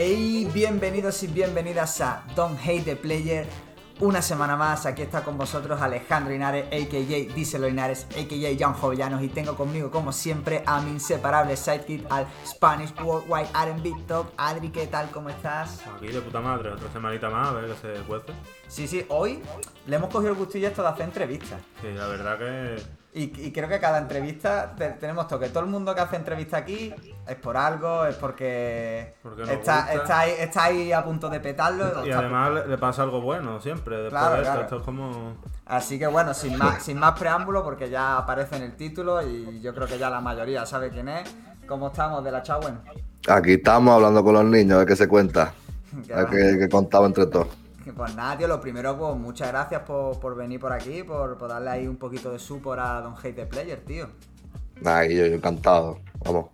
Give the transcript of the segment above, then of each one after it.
Hey, bienvenidos y bienvenidas a Don't Hate the Player. Una semana más, aquí está con vosotros Alejandro Linares, a.k.a. Díselo Linares, a.k.a. John Jovellanos y tengo conmigo, como siempre, a mi inseparable sidekick, al Spanish Worldwide R&B Talk. Adri, ¿qué tal? ¿Cómo estás? Aquí de puta madre, otra semanita más, a ver qué se cuece. Sí, sí, hoy le hemos cogido el gustillo esto de hacer entrevistas. Sí, la verdad que Y, y creo que cada entrevista te- tenemos toque. Todo el mundo que hace entrevista aquí es por algo, es porque, Porque está, está ahí, está ahí a punto de petarlo. Y además le- le pasa algo bueno siempre después Claro, de esto. claro. Esto es como. Así que bueno, sin más, sin más preámbulo, porque ya aparece en el título y yo creo que ya la mayoría sabe quién es. ¿Cómo estamos de la Chauen? Aquí estamos hablando con los niños, a ver qué se cuenta. A ver qué, qué contaba entre todos. Pues nada, tío, lo primero, pues muchas gracias por, por venir por aquí, por, por darle ahí un poquito de support a Don Hate the Player, tío. Nada, yo, yo encantado. Vamos.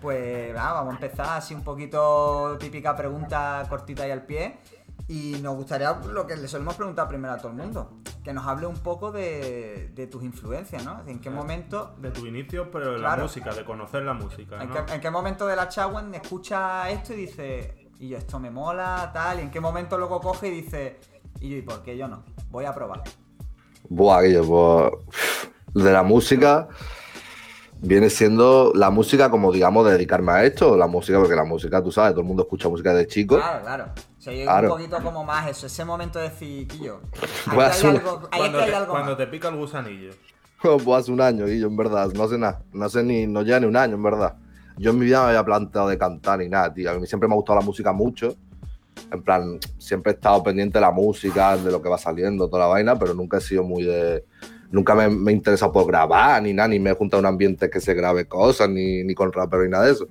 Pues nada, vamos a empezar así un poquito típica pregunta cortita y al pie. Y nos gustaría lo que le solemos preguntar primero a todo el mundo, que nos hable un poco de, de tus influencias, ¿no? ¿En qué momento, De tu inicio, pero de Claro. la música, de conocer la música. en ¿no? qué, en qué momento de la Chawen escucha esto y dice, y yo esto me mola, tal? Y en qué momento luego coge y dice, y yo, ¿y por qué yo no? Voy a probar. Buah, Guillo, pues. De la música. Viene siendo la música como, digamos, dedicarme a esto. La música, porque la música, tú sabes, todo el mundo escucha música de chico. Claro, claro. O sea, yo Claro. un poquito como más eso, ese momento de decir, Quillo, ahí Voy a hay hacer un- Cuando, te, algo cuando te pica el gusanillo. Pues hace un año, Guillo, en verdad. No sé nada. No sé ni, no llega ni un año, en verdad. Yo en mi vida me había planteado de cantar ni nada, tío. A mí siempre me ha gustado la música mucho. En plan, siempre he estado pendiente de la música, de lo que va saliendo, toda la vaina, pero nunca he sido muy de. Nunca me, me he interesado por grabar, ni nada, ni me he juntado a un ambiente que se grabe cosas, ni, ni con rapero, ni nada de eso.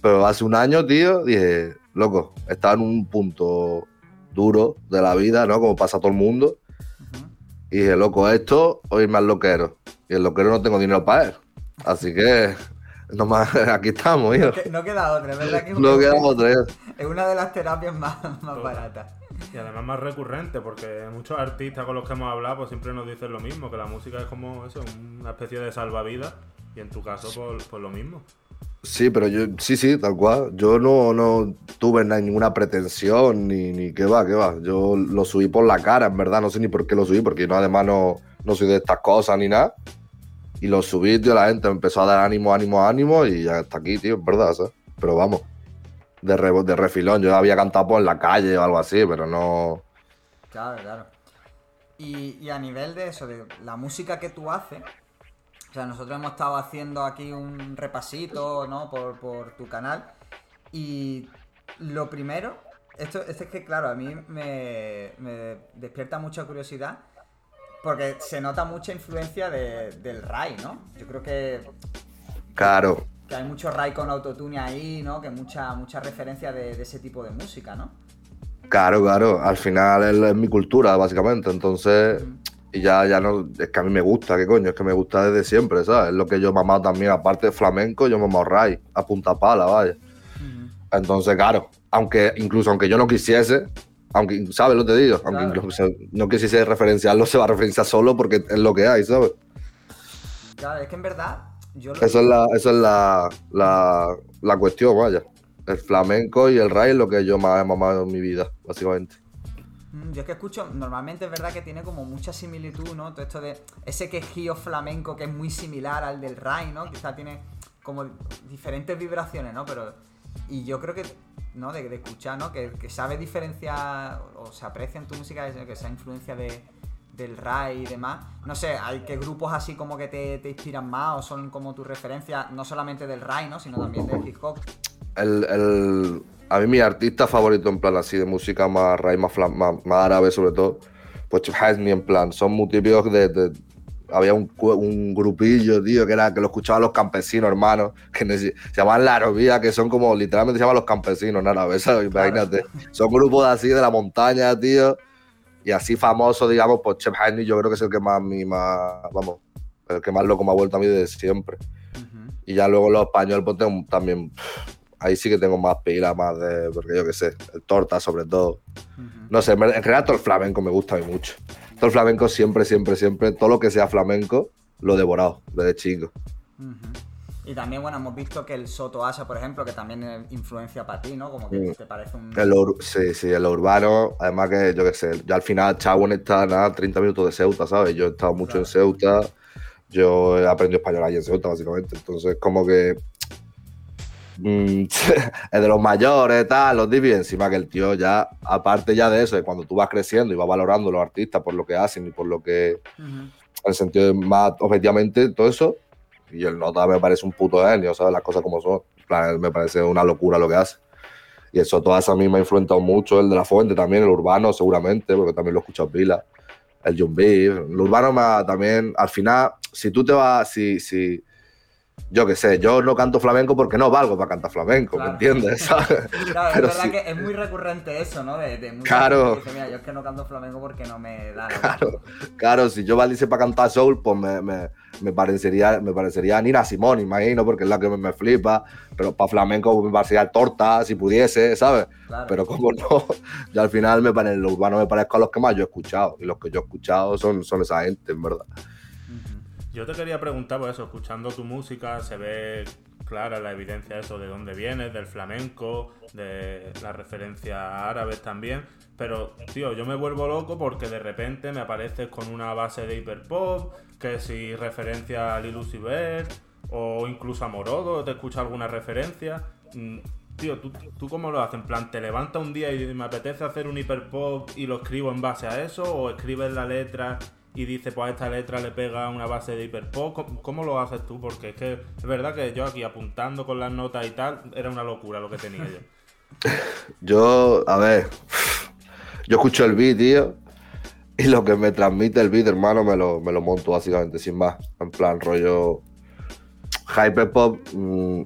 Pero hace un año, tío, dije, loco, estaba en un punto duro de la vida, ¿no? Como pasa a todo el mundo. Y dije, loco, esto o irme al loquero. Y el loquero no tengo dinero para él. Así que, nomás, aquí estamos, hijo. No queda otra, es verdad que No queda otra. es una de las terapias más, más baratas. Y además más recurrente, porque muchos artistas con los que hemos hablado pues siempre nos dicen lo mismo, que la música es como eso, una especie de salvavidas. Y en tu caso, pues, pues lo mismo. Sí, pero yo, sí, sí, tal cual. Yo no, no tuve na- ninguna pretensión, ni, ni qué va, qué va. Yo lo subí por la cara, en verdad. No sé ni por qué lo subí, porque no, además no, no soy de estas cosas ni nada. Y lo subí, tío, la gente empezó a dar ánimo, ánimo, ánimo, y ya está aquí, tío, en verdad, ¿sabes? Pero vamos, de, re- de refilón. Yo había cantado por la calle o algo así, pero no. Claro, claro. Y, y a nivel de eso, de la música que tú haces, o sea, nosotros hemos estado haciendo aquí un repasito, ¿no? Por, por tu canal. Y lo primero, esto, esto es que, claro, a mí me despierta mucha curiosidad. Porque se nota mucha influencia de- del Rai, ¿no? Yo creo que Claro, que hay mucho Rai con autotune ahí, ¿no? Que mucha, mucha referencia de, de ese tipo de música, ¿no? claro, claro. Al final es, es mi cultura, básicamente. Entonces. Y ya, ya no, es que a mí me gusta, ¿qué coño? Es que me gusta desde siempre, ¿sabes? Es lo que yo he mamado también, aparte de flamenco, yo he mamado ray, a punta pala, vaya. Entonces, claro, aunque, incluso aunque yo no quisiese, aunque, ¿sabes lo que te digo? Aunque Claro. incluso no quisiese referenciarlo, se va a referenciar solo porque es lo que hay, ¿sabes? Claro, es que en verdad, yo lo Eso es la, eso es la, la, la cuestión, vaya. El flamenco y el ray es lo que yo más he mamado en mi vida, básicamente. Mm, Yo es que escucho, normalmente es verdad que tiene como mucha similitud, ¿no? Todo esto de ese quejío flamenco que es muy similar al del Rai, ¿no? Quizá tiene como diferentes vibraciones, ¿no? Pero, y yo creo que, ¿no? De, escuchar, ¿no? Que, que sabe diferenciar o se aprecia en tu música que esa influencia de, del Rai y demás. No sé, hay que grupos así como que te, te inspiran más o son como tu referencia, no solamente del Rai, ¿no? Sino también del hip hop. el, el- a mí mi artista favorito en plan así de música más raíz, más, más, más árabe sobre todo, pues Hasni en plan, son muy típicos de- había un, un grupillo, tío, que era que lo escuchaban los campesinos, hermanos, que se llamaban La Arobía, que son como, literalmente se llaman los campesinos en árabe, ¿sabes? Imagínate. Son grupos así de la montaña, tío, y así famoso, digamos, pues Chef Hasni yo creo que es el que más, mí más, vamos, el que más loco me ha vuelto a mí de siempre. Ujú. Y ya luego los españoles, pues tengo también. Ahí sí que tengo más pila, más de. Porque yo qué sé, el torta sobre todo. Ujú. No sé, en realidad todo el flamenco me gusta a mí mucho. Todo el flamenco siempre, siempre, siempre, todo lo que sea flamenco, lo he devorado desde chico. Y también, bueno, hemos visto que el Soto Asa, por ejemplo, que también influencia para ti, ¿no? Como que Mm. te parece un... El sí, sí, en lo urbano, además que yo qué sé, yo al final Chagüen está nada, 30 minutos de Ceuta, ¿sabes? Yo he estado mucho en Ceuta, yo he aprendido español ahí en Ceuta, básicamente. Entonces, como que mm, es de los mayores, tal, los divi, encima que el tío ya, aparte ya de eso, de cuando tú vas creciendo y vas valorando a los artistas por lo que hacen y por lo que, Ujú. en el sentido de más objetivamente, todo eso, y el nota me parece un puto genio, ¿sabes? Las cosas como son. Plan, me parece una locura lo que hace. Y eso, toda esa misma ha influenciado mucho, el de la fuente también, el urbano seguramente, porque también lo he escuchado pila, el John Beef. El urbano también, al final, si tú te vas, si, si, yo qué sé, yo no canto flamenco porque no valgo para cantar flamenco, Claro. ¿me entiendes? ¿Sabes? Claro, Pero es verdad sí. que es muy recurrente eso, ¿no? De, de Claro. dice, mira, yo es que no canto flamenco porque no me da la Claro, claro, si yo valiese para cantar soul, pues me, me, me parecería, me parecería Nina Simón, imagino, porque es la que me, me flipa, pero para flamenco me parecería torta, si pudiese, ¿sabes? Claro. Pero como no, yo al final me en lo urbano me parezco a los que más yo he escuchado, y los que yo he escuchado son, son esa gente, en verdad. Yo te quería preguntar, por eso, escuchando tu música, se ve clara la evidencia de eso, de dónde vienes, del flamenco, de las referencias árabes también. Pero, tío, yo me vuelvo loco porque de repente me apareces con una base de hiperpop, que si referencia a Lil Vert, o incluso a Morodo, te escucha alguna referencia. Mm, Tío, ¿tú, ¿tú cómo lo haces? En plan, ¿te levanta un día y me apetece hacer un hiperpop y lo escribo en base a eso? ¿O escribes la letra y dices, pues a esta letra le pega una base de hiperpop? ¿Cómo, lo haces tú? Porque es que es verdad que yo aquí apuntando con las notas y tal, era una locura lo que tenía yo. Yo, a ver, yo escucho el beat, tío, y lo que me transmite el beat, hermano, me lo, me lo monto básicamente, sin más. En plan, rollo hyperpop, mm,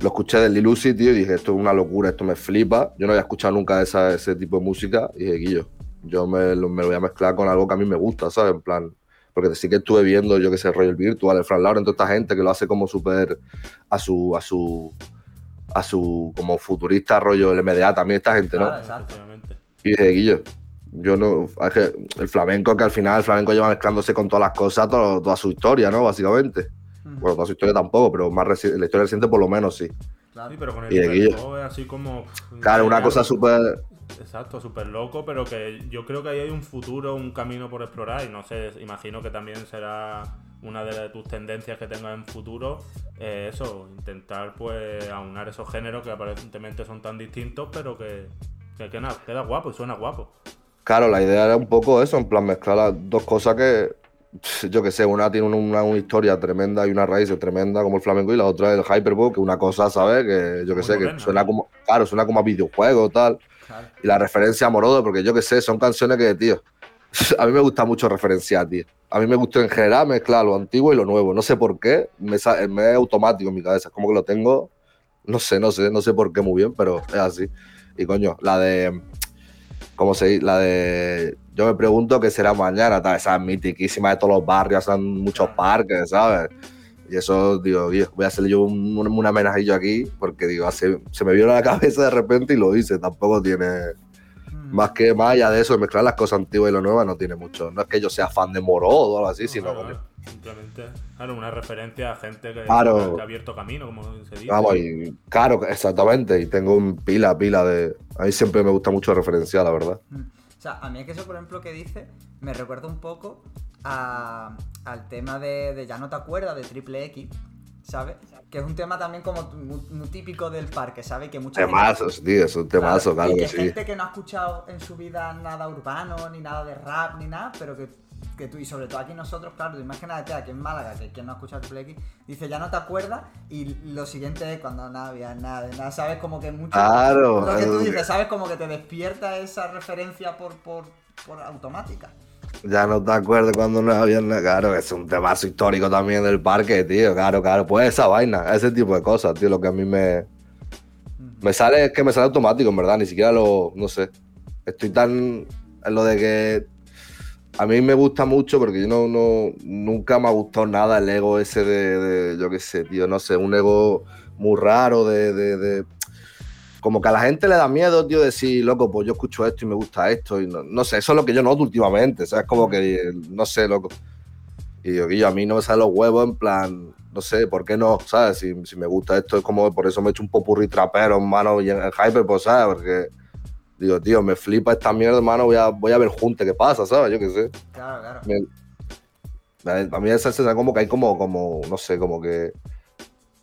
lo escuché del Lil Uzi, tío, y dije, esto es una locura, esto me flipa. Yo no había escuchado nunca ese tipo de música, y dije, Guillo, yo me lo, me lo voy a mezclar con algo que a mí me gusta, ¿sabes? En plan, porque sí que estuve viendo, yo que sé, rollo el virtual, el Fran Lauren, toda esta gente que lo hace como súper a su, a su, a su, como futurista, rollo el MDA, también esta gente, ¿no? Claro, exacto. Efectivamente. Y dije, Guillo, yo no. Es que el flamenco, que al final el flamenco lleva mezclándose con todas las cosas, todo- toda su historia, ¿no? Básicamente. Ujú. Bueno, toda su historia tampoco, pero más reci- la historia reciente por lo menos sí. Claro. Sí, pero con el Y de Guillo. así como... Claro, una cosa súper. Exacto, súper loco, pero que yo creo que ahí hay un futuro, un camino por explorar y no sé, imagino que también será una de tus tendencias que tengas en futuro, eh, eso, intentar pues aunar esos géneros que aparentemente son tan distintos, pero que, que queda, queda guapo y suena guapo. Claro, la idea era un poco eso, en plan mezclar las dos cosas que. Yo que sé, una tiene una, una historia tremenda y una raíz tremenda como el flamenco y la otra es el hyperpop, que una cosa, ¿sabes? Que yo que sé, que moderna, suena ¿no? como. Claro, suena como a videojuego tal. Claro. Y la referencia a Morodo, porque yo que sé, son canciones que, tío, a mí me gusta mucho referenciar, tío. A mí me gusta en general mezclar lo antiguo y lo nuevo. No sé por qué, me, me es automático en mi cabeza. Es como que lo tengo, no sé, no sé, no sé por qué muy bien, pero es así. Y coño, la de, ¿cómo se dice? La de, yo me pregunto qué será mañana, tal, esa mitiquísima de todos los barrios, en muchos parques, ¿sabes? Y eso, digo, "Dios, voy a hacer yo un, un, homenajillo aquí, porque digo, hace- se me vino a la cabeza de repente y lo hice. Tampoco tiene, Ujú. más que más allá de eso, de mezclar las cosas antiguas y lo nuevo, no tiene mucho. No es que yo sea fan de Morodo o algo así, sino como, claro, Simplemente, claro, una referencia a gente que, Claro. que ha abierto camino, como se dice. vamos, y claro, exactamente. Y tengo un pila, pila de. A mí siempre me gusta mucho referenciar, la verdad. Mm. O sea, a mí es que eso, por ejemplo, que dice, me recuerda un poco a- al tema de, de Ya no te acuerdas, de Triple X, ¿sabes? Que es un tema también como muy, muy típico del parque, ¿sabes? Que mucha gente- Temazos, tío, es un temazo, claro, y que, que sí. gente que no ha escuchado en su vida nada urbano, ni nada de rap, ni nada, pero que, que tú, y sobre todo aquí nosotros, claro, tú imagínate aquí en Málaga, que quien no ha escuchado Triple X, dice ya no te acuerdas, y lo siguiente es cuando no había nada nada, ¿sabes? Como que mucho. Claro, Lo que tú es- dices, ¿sabes? Como que te despierta esa referencia por, por, por automática. Ya no te acuerdas cuando no había nada. Claro, es un temazo histórico también del parque, tío. Claro, claro. Pues esa vaina, ese tipo de cosas, tío, lo que a mí me. Me sale, es que me sale automático, en verdad. Ni siquiera lo. No sé. Estoy tan. En lo de que. A mí me gusta mucho porque yo no, no nunca me ha gustado nada el ego ese de, de- yo qué sé, tío, no sé, un ego muy raro de, de- como que a la gente le da miedo, tío, decir, loco, pues yo escucho esto y me gusta esto y no, no sé, eso es lo que yo noto últimamente, ¿sabes? Como que, no sé, loco. Y digo, Guillo, a mí no me salen los huevos en plan, no sé, ¿por qué no? ¿Sabes? Si, si me gusta esto, es como por eso me he hecho un popurrí trapero, hermano, y en el hype, pues, ¿sabes? Porque digo, tío, me flipa esta mierda, hermano, voy a, voy a ver junte qué pasa, ¿sabes? Yo qué sé. Claro, claro. Me- a mí esa sensación como que hay como, como, no sé, como que.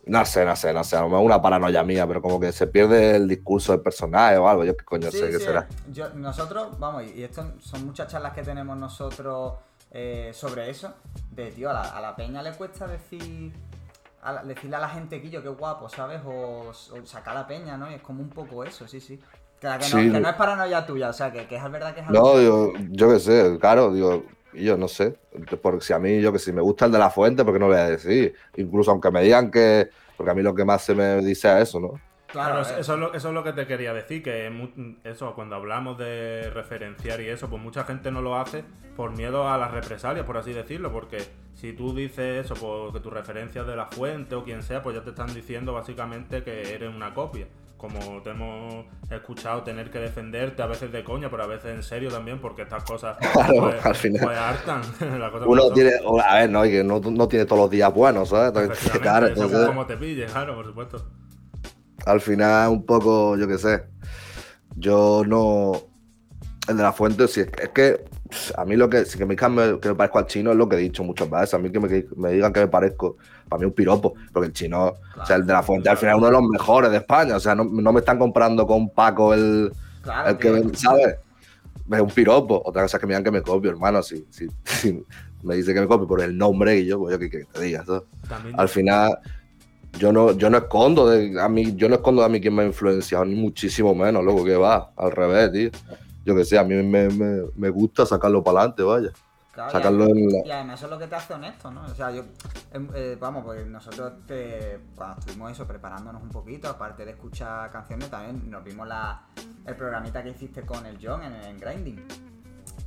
No sé, no sé, no sé, a lo mejor una paranoia mía, pero como que se pierde el discurso del personaje o algo, yo qué coño Sí, sé qué será. yo- nosotros, vamos, y esto son muchas charlas que tenemos nosotros eh, sobre eso. De, tío, a la, a la peña le cuesta decir. a la- decirle a la gente que yo qué guapo, ¿sabes? O, o sacar a la peña, ¿no? Y es como un poco eso, sí, sí. Que, que, no, Sí. que no es paranoia tuya, o sea, que, que es verdad que es algo. No, digo, yo qué sé, claro, digo, yo no sé. Porque si a mí, yo que si me gusta el de la fuente, ¿por qué no lo voy a decir? Incluso aunque me digan que. Porque a mí lo que más se me dice es eso, ¿no? Claro, eh, eso, es lo, eso es lo que te quería decir, que eso, cuando hablamos de referenciar y eso, pues mucha gente no lo hace por miedo a las represalias, por así decirlo, porque si tú dices eso, pues que tu referencia es de la fuente o quien sea, pues ya te están diciendo básicamente que eres una copia. Como te hemos escuchado tener que defenderte a veces de coña, pero a veces en serio también, porque estas cosas Claro, pues, al final. pues hartan. Uno tiene. A ver, no, y que no, no tiene todos los días buenos, ¿sabes? Entonces, claro, entonces. como te pille, claro, por supuesto. al final un poco, yo qué sé, yo no... El de la fuente, sí, es que, a mí lo que, si que me digan me- que me parezco al chino es lo que he dicho muchas veces, a mí que me, digan que me parezco, para mí un piropo, porque el chino, o sea, el de la fuente al final es uno de los mejores de España, o sea, no, no me están comprando con Paco el, claro, el que, ¿sabes? Es un piropo, otra cosa es que me digan que me copio, hermano, si, si, si me dice que me copio por el nombre y yo, pues yo que, que te diga, ¿sabes? También al final yo no, yo no escondo de a mí, yo no escondo a mí quien me ha influenciado, ni muchísimo menos, loco, que va, al revés, tío. Yo que sé, a mí me, me, me gusta sacarlo para adelante, vaya. Claro, y Sacarlo además- en la- Y además eso es lo que te hace honesto, ¿no? O sea, yo, em, eh, vamos, pues nosotros te- cuando estuvimos eso, preparándonos un poquito, aparte de escuchar canciones, también nos vimos la, el programita que hiciste con el John en, en Grinding.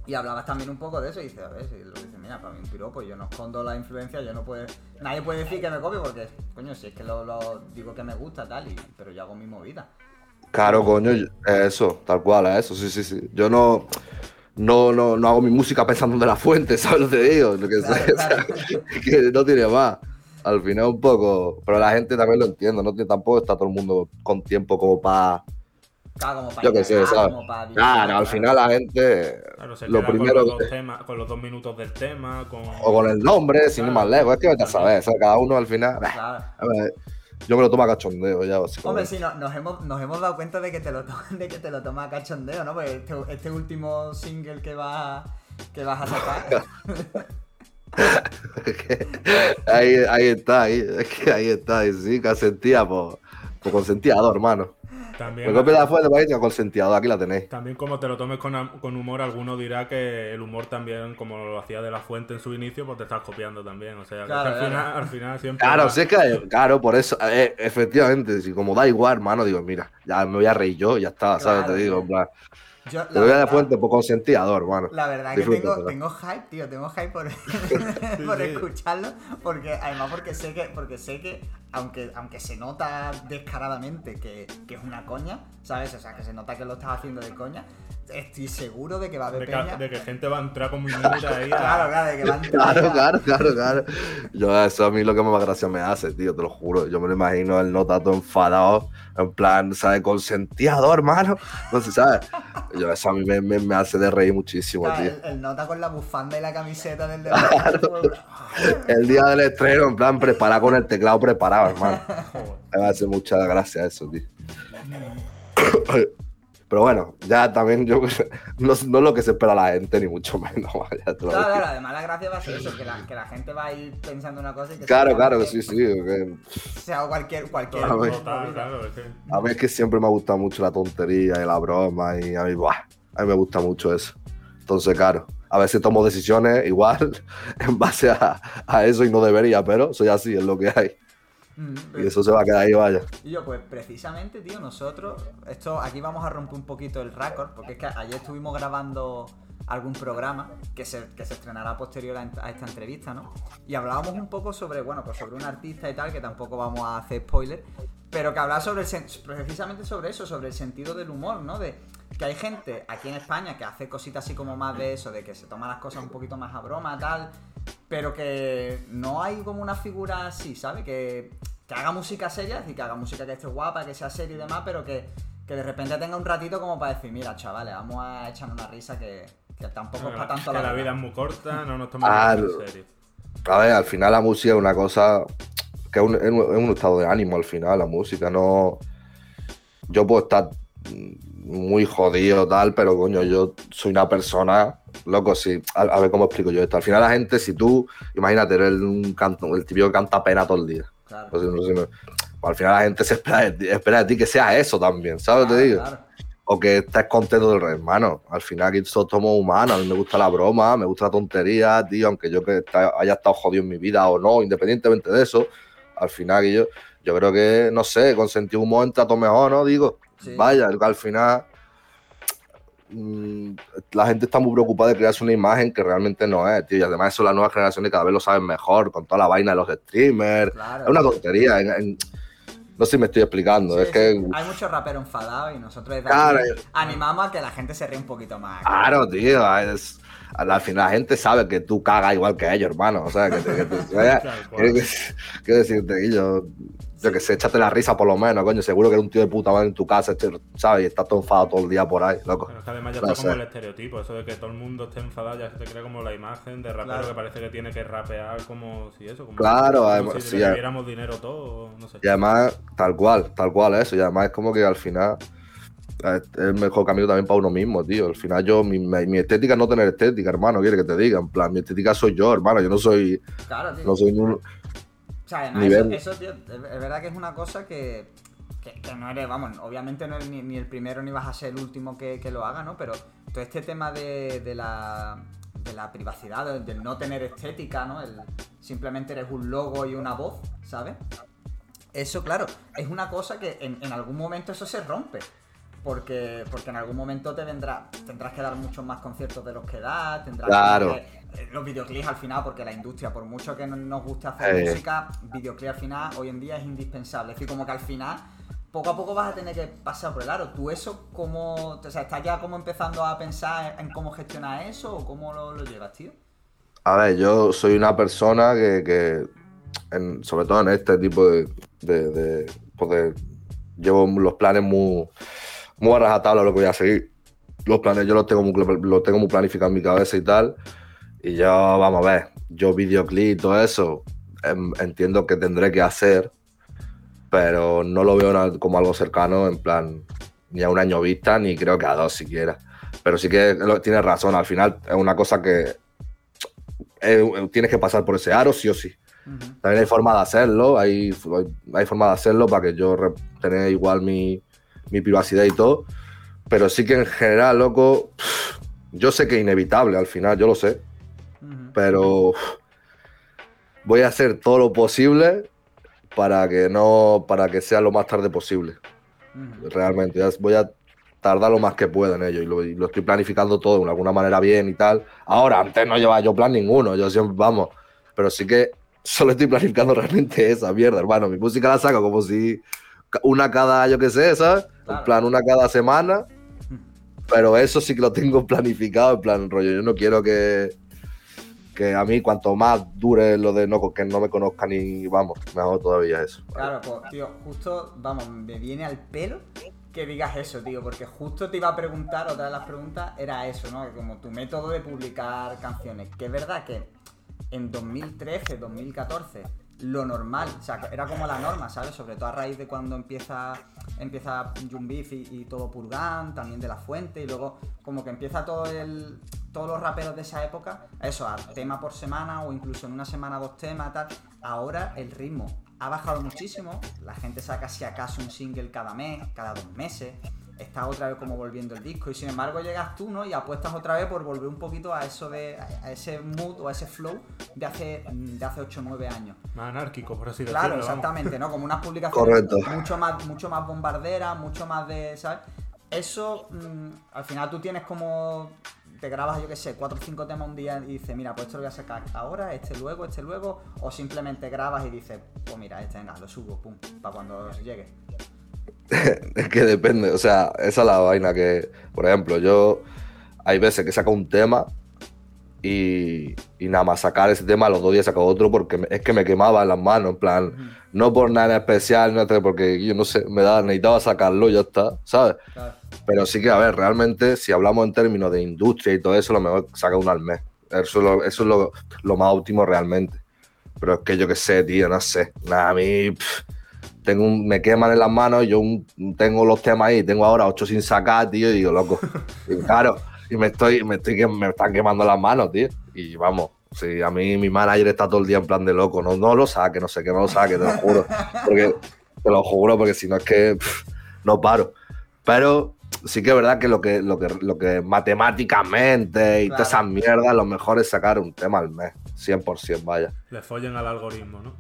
Y hablabas también un poco de eso y dices, a ver, si lo dices, mira, para mí un piropo, yo no escondo la influencia, yo no puedo, nadie puede decir que me copie porque, coño, si es que lo, lo digo que me gusta, tal, y, pero yo hago mi movida. Claro, coño, eso, tal cual, es eso, sí, sí, sí. Yo no, no, no, no hago mi música pensando en la fuente, ¿sabes lo que te digo? Lo que, sé, Claro, o que no tiene más. Al final un poco, pero la gente también lo entiende, no tiene, tampoco está todo el mundo con tiempo como para... Claro, como para Yo qué sé, ¿sabes? como para Claro, al final la gente, Claro, se lo primero con, los que- dos temas, con los dos minutos del tema, con... o con el nombre, sin ir más lejos, es que vete a saber, ¿sabes? Cada uno al final... Claro. A ver, yo me lo tomo a cachondeo ya, Hombre, sí, no- nos, hemos, nos hemos dado cuenta de que te lo, de que te lo tomas a cachondeo, ¿no? Porque este, este último single que vas, que vas a sacar. ahí, ahí está, ahí, es que ahí está, y sí, consentía por, por consentiado, hermano. También, Me copia la fuente para ir consentiado, aquí la tenéis. también como te lo tomes con, con humor, alguno dirá que el humor también, como lo hacía de la fuente en su inicio, pues te estás copiando también. O sea, que al, claro. final, al final siempre... Claro, va- sí es que, claro, por eso, eh, efectivamente, si como da igual, hermano, digo, mira, ya me voy a reír yo, ya está, ¿sabes? Claro, Te digo, en plan, Yo, la verdad- fuente por consentiado, hermano. La verdad que tengo, tengo hype, tío, tengo hype por, por escucharlo, porque además porque sé que, porque sé que aunque, aunque se nota descaradamente que, que es una coña, ¿sabes? O sea, que se nota que lo estás haciendo de coña, estoy seguro de que va a haber de, peña. que, de que gente va a entrar con mi mira ahí a- Claro, claro, de que va a entrar Claro, claro, claro, claro. Yo, eso a mí lo que más gracia me hace, tío, te lo juro. Yo me lo imagino el nota todo enfadado, en plan, ¿sabes? Consentiado, hermano. No sé, ¿sabes? Yo, eso a mí me, me- me hace de reír muchísimo, Claro, tío. el, el nota con la bufanda y la camiseta del debate. El día del estreno, en plan, preparado con el teclado preparado, hermano. Me hace mucha gracia eso, tío. Pero bueno, ya también yo no, no es lo que se espera la gente, ni mucho menos. vaya, digo. claro, además la gracia va a ser eso, que la, que la gente va a ir pensando una cosa y que Claro, claro, que sí, sí. que- sea cualquier, cualquier A ver. Total, claro, es que- A mí es que siempre me ha gustado mucho la tontería y la broma y a mí, buah, a mí me gusta mucho eso. Entonces, claro, a veces tomo decisiones igual en base a, a eso y no debería, pero soy así, es lo que hay. Mm, Y eso se va a quedar ahí, vaya. Y yo, pues precisamente, tío, nosotros, esto aquí vamos a romper un poquito el récord, porque es que ayer estuvimos grabando algún programa que se, que se estrenará posterior a, a esta entrevista, ¿no? Y hablábamos un poco sobre, bueno, pues sobre un artista y tal, que tampoco vamos a hacer spoiler, pero que hablaba sobre el precisamente sobre eso, sobre el sentido del humor, ¿no? De que hay gente aquí en España que hace cositas así como más de eso, de que se toma las cosas un poquito más a broma, tal, pero que no hay como una figura así, ¿sabes? Que, que haga música seria, es decir, que haga música que esté guapa, que sea seria y demás, pero que, que de repente tenga un ratito como para decir, mira, chavales, vamos a echarnos una risa que, que tampoco es para tanto que la pena". vida es muy corta, no nos tomamos Claro. en serio. A ver, al final la música es una cosa que es un, es un- es un estado de ánimo al final, la música, no... Yo puedo estar muy jodido tal, pero coño, yo soy una persona, loco, sí, a, a ver cómo explico yo esto. Al final la gente, si tú, imagínate, eres un canto, el típico que canta pena todo el día. Claro. Pues, no sé, no- al final la gente se espera de, ti, espera de ti que seas eso también, ¿sabes? Claro, te digo? claro. o que estés contento del hermano. Al final aquí somos humanos, a mí me gusta la broma, me gusta la tontería, tío, aunque yo que esta- haya estado jodido en mi vida o no, independientemente de eso, al final que yo, yo creo que, no sé, con sentido humor entra todo mejor, ¿no? Digo, Sí. vaya, al final mm, la gente está muy preocupada de crearse una imagen que realmente no es, tío, y además eso las nuevas generaciones cada vez lo saben mejor, con toda la vaina de los streamers, Claro. es una tontería, en- en- no sé si me estoy explicando, Sí, es sí. que... Hay muchos raperos enfadados y nosotros desde Claro, aquí yo- animamos a que la gente se ríe un poquito más. Claro, tío. es- al al final la gente sabe que tú cagas igual que ellos, hermano. O sea, que, te- que te- decirte, Guillo, yo que sé, échate la risa por lo menos, coño. Seguro que eres un tío de puta madre en tu casa, este, ¿sabes? Y estás todo enfadado todo el día por ahí, loco. Pero es que además ya No está como el estereotipo, eso de que todo el mundo esté enfadado, ya se te crea como la imagen de rapero Claro. que parece que tiene que rapear como si eso, como, Claro, como además, si sí, debiéramos dinero todo, no sé. Y además, tal cual, tal cual eso. Y además es como que al final es el mejor camino también para uno mismo, tío. Al final yo, mi, mi- mi estética es no tener estética, hermano, quiere que te diga. En plan, mi estética soy yo, hermano. Yo no soy, Claro, tío. no soy un, sea, además, Nivel. eso, eso, tío, es verdad que es una cosa que, que, que no eres, vamos, obviamente no eres ni, ni el primero ni vas a ser el último que, que lo haga, ¿no? Pero todo este tema de, de la, de la privacidad, del, del no tener estética, ¿no? El, simplemente eres un logo y una voz, ¿sabes? Eso, claro, es una cosa que en, en algún momento eso se rompe. Porque, porque en algún momento te vendrá, tendrás que dar muchos más conciertos de los que das, tendrás Claro. que los videoclips al final, porque la industria, por mucho que no nos guste hacer Eh. música, videoclip al final hoy en día es indispensable. Es decir, como que al final, poco a poco vas a tener que pasar por el aro. ¿Tú eso cómo, o sea, estás ya como empezando a pensar en cómo gestionar eso o cómo lo, lo llevas, tío? A ver, yo soy una persona que, que en- sobre todo en este tipo de, de, de- pues de- llevo los planes muy, muy a rajatabla lo que voy a seguir. Los planes yo los tengo muy, los tengo muy planificados en mi cabeza y tal. Y yo, vamos a ver, yo videoclip y todo eso, em, entiendo que tendré que hacer, pero no lo veo como algo cercano, en plan, ni a un año vista, ni creo que a dos siquiera. Pero sí que tienes razón, al final es una cosa que eh, tienes que pasar por ese aro sí o sí. También hay forma de hacerlo, hay, hay forma de hacerlo para que yo tener igual mi, mi privacidad y todo. Pero sí que en general, loco, yo sé que es inevitable al final, yo lo sé. Pero voy a hacer todo lo posible para que no, para que sea lo más tarde posible. Realmente, voy a tardar lo más que pueda en ello y lo, y lo estoy planificando todo de alguna manera bien y tal. Ahora, antes no llevaba yo plan ninguno, yo siempre, vamos, pero sí que solo estoy planificando realmente esa mierda, hermano. Mi música la saco como si una cada, yo qué sé, ¿sabes? Claro. En plan, una cada semana, pero eso sí que lo tengo planificado, en plan, rollo, yo no quiero que, que a mí cuanto más dure lo de no, que no me conozcan y vamos, mejor todavía eso. Claro, pues, tío, justo, vamos, me viene al pelo que digas eso, tío, porque justo te iba a preguntar, otra de las preguntas era eso, ¿no? Que como tu método de publicar canciones, que es verdad que en 2013, 2014, lo normal, o sea, era como la norma, ¿sabes? Sobre todo a raíz de cuando empieza empieza Jumbif y, y todo Purgan, también de La Fuente, y luego como que empieza todo el todos los raperos de esa época, eso, a tema por semana o incluso en una semana dos temas, tal. Ahora el ritmo ha bajado muchísimo, la gente saca si acaso un single cada mes, cada dos meses, está otra vez como volviendo el disco y sin embargo llegas tú, ¿no? Y apuestas otra vez por volver un poquito a eso de a ese mood o a ese flow de hace de hace 8 o 9 años. Más anárquico, por así Claro, decirlo. vamos. exactamente, ¿no? Como unas publicaciones Correcto. mucho más mucho más bombarderas, mucho más de, ¿sabes? Eso mm, al final tú tienes como te grabas, yo qué sé, cuatro o cinco temas un día y dices, mira, pues esto lo voy a sacar ahora, este luego, este luego, o simplemente grabas y dices, pues mira, este venga, lo subo, pum, para cuando llegue. Es que depende, o sea, esa es la vaina que, por ejemplo, yo hay veces que saco un tema y, y nada más sacar ese tema, los dos días saco otro porque es que me quemaba en las manos, en plan, no por nada en especial, no porque yo no sé, me da, necesitaba sacarlo y ya está, ¿sabes? Claro. Pero sí que, a ver, realmente, si hablamos en términos de industria y todo eso, lo mejor saca uno al mes. Eso es lo, eso es lo, lo más óptimo realmente. Pero es que yo qué sé, tío, no sé. Nada, a mí pff, tengo un- me queman en las manos, yo un- tengo los temas ahí, tengo ahora ocho sin sacar, tío, y digo, loco. Y claro, y me estoy, me estoy me están quemando las manos, tío. Y vamos, sí, a mí mi manager está todo el día en plan de loco, no, no lo saque, no sé qué, no lo saque, te lo juro. Porque, te lo juro, porque si no es que pff, no paro. Pero sí que es verdad que lo que, lo que, lo que matemáticamente y Claro. todas esas mierdas, lo mejor es sacar un tema al mes. 100%, vaya. Le follen al algoritmo, ¿no?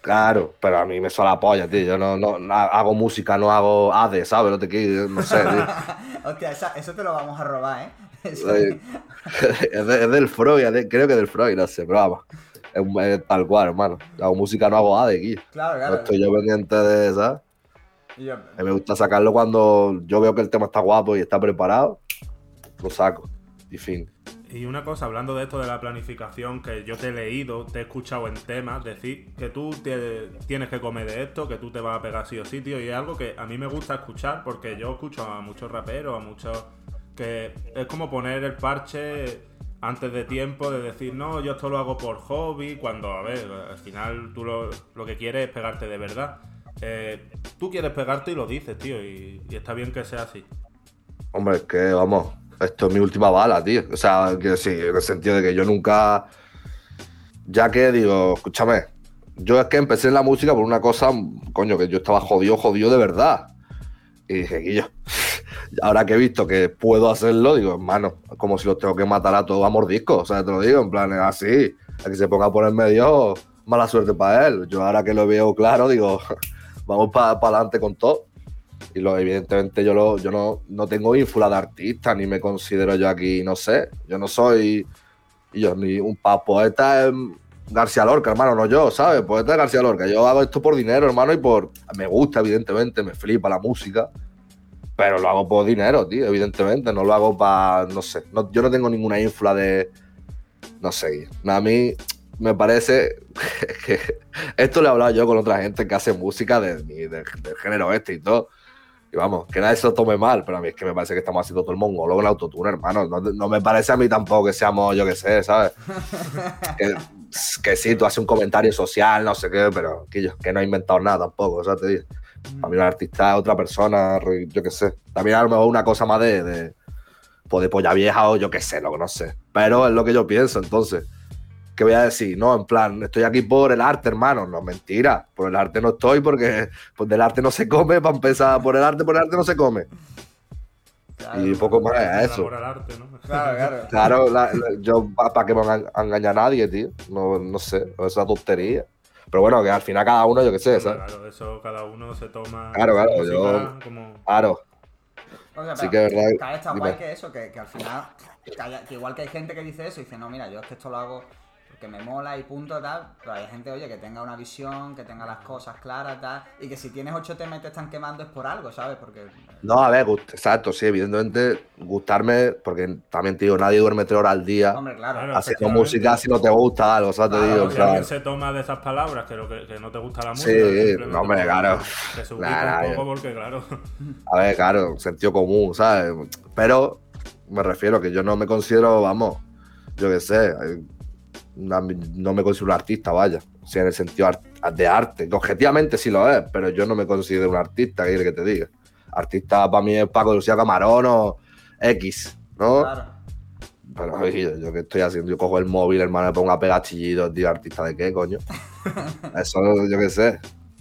Claro, pero a mí me suena la polla, tío. Yo no, no, no hago música, no hago ADE, ¿sabes? No te quiero, no sé, tío. Hostia, esa- eso te lo vamos a robar, ¿eh? Es, de- es del Freud, es de- creo que del Freud, no sé, pero vamos. Es, tal cual, hermano. Hago música, no hago ADE, aquí. claro, No claro. estoy yo pendiente de ¿sabes? Yo- me gusta sacarlo cuando yo veo que el tema está guapo y está preparado. Lo saco. Y fin. Y una cosa, hablando de esto de la planificación, que yo te he leído, te he escuchado en temas, decir que tú tienes que comer de esto, que tú te vas a pegar sí o sí, tío, y es algo que a mí me gusta escuchar porque yo escucho a muchos raperos, a muchos... que es como poner el parche antes de tiempo, de decir, no, yo esto lo hago por hobby, cuando, a ver, al final tú lo, que quieres es pegarte de verdad. Eh, tú quieres pegarte y lo dices, tío, y, y está bien que sea así. Hombre, que vamos, esto es mi última bala, tío. O sea, que sí, en el sentido de que yo nunca. Ya que digo, escúchame, yo es que empecé en la música por una cosa, coño, que yo estaba jodido, jodido de verdad. Y dije, Guillo, ahora que he visto que puedo hacerlo, digo, hermano, como si los tengo que matar a todos a mordiscos. O sea, te lo digo, en plan, es así. A que se ponga a poner medio, mala suerte para él. Yo ahora que lo veo claro, digo, vamos para adelante con todo. Y lo, evidentemente yo, lo, yo no, no tengo ínfula de artista, ni me considero yo aquí, no sé. Yo no soy yo ni un pa poeta García Lorca, hermano, no yo, ¿sabes? Poeta García Lorca. Yo hago esto por dinero, hermano, y por. Me gusta, evidentemente, me flipa la música. Pero lo hago por dinero, tío, evidentemente. No lo hago para. No sé. no- yo no tengo ninguna ínfula de. No sé. A mí me parece que. Esto lo he hablado yo con otra gente que hace música de, de- del género este y todo. Y vamos, que nadie se lo tome mal, pero a mí es que me parece que estamos haciendo todo el mongólogo en autotune, hermano. No, no me parece a mí tampoco que seamos, yo qué sé, ¿sabes? que, que sí, tú haces un comentario social, no sé qué, pero que yo que no he inventado nada tampoco, o sea, te digo. Para mí un artista es otra persona, yo qué sé. También a lo mejor una cosa más de, de, pues de polla vieja o yo qué sé, lo que no sé. Pero es lo que yo pienso, entonces. ¿Qué voy a decir? No, en plan, estoy aquí por el arte, hermano. No, mentira. Por el arte no estoy porque pues del arte no se come, para empezar. Por el arte, por el arte no se come. Claro, Y poco más es eso. claro, claro. Claro, la- la- yo para que me van a engañar a nadie, tío. No, no sé, esa tontería. Pero bueno, que al final cada uno, yo qué sé, ¿sabes? Claro, eso cada uno se toma. Claro, claro, música yo- como- Claro, O sea, sí pero que es verdad. que está guay que eso, que, que al final, que, haya- que igual que hay gente que dice eso y dice, no, mira, yo es que esto lo hago porque me mola y punto, tal, pero hay gente, oye, que tenga una visión, que tenga las cosas claras, tal, y que si tienes ocho temas y te están quemando es por algo, ¿sabes? Porque... No, a ver, gust- exacto, sí, evidentemente gustarme, porque también te digo, nadie duerme tres horas al día Hombre, claro. Claro. haciendo música si no te gusta algo, ¿sabes? Te Claro, digo, en si plan, alguien se toma de esas palabras, que, lo que, que no te gusta la música, Sí, no, hombre, claro. Que se ubica Nah, un nah, poco porque, claro. a ver, claro, sentido común, ¿sabes? Pero me refiero que yo no me considero, vamos, yo qué sé, eh, no me considero un artista, vaya, si en el sentido de arte, que objetivamente sí lo es, pero yo no me considero un artista, ¿qué quiere que te diga? Artista para mí es Paco Lucía Camarón o X, ¿no? Claro. Pero oye, yo, yo qué estoy haciendo, yo cojo el móvil, hermano, me pongo a pegar chillidos, tío, artista de qué, coño. Eso yo qué sé.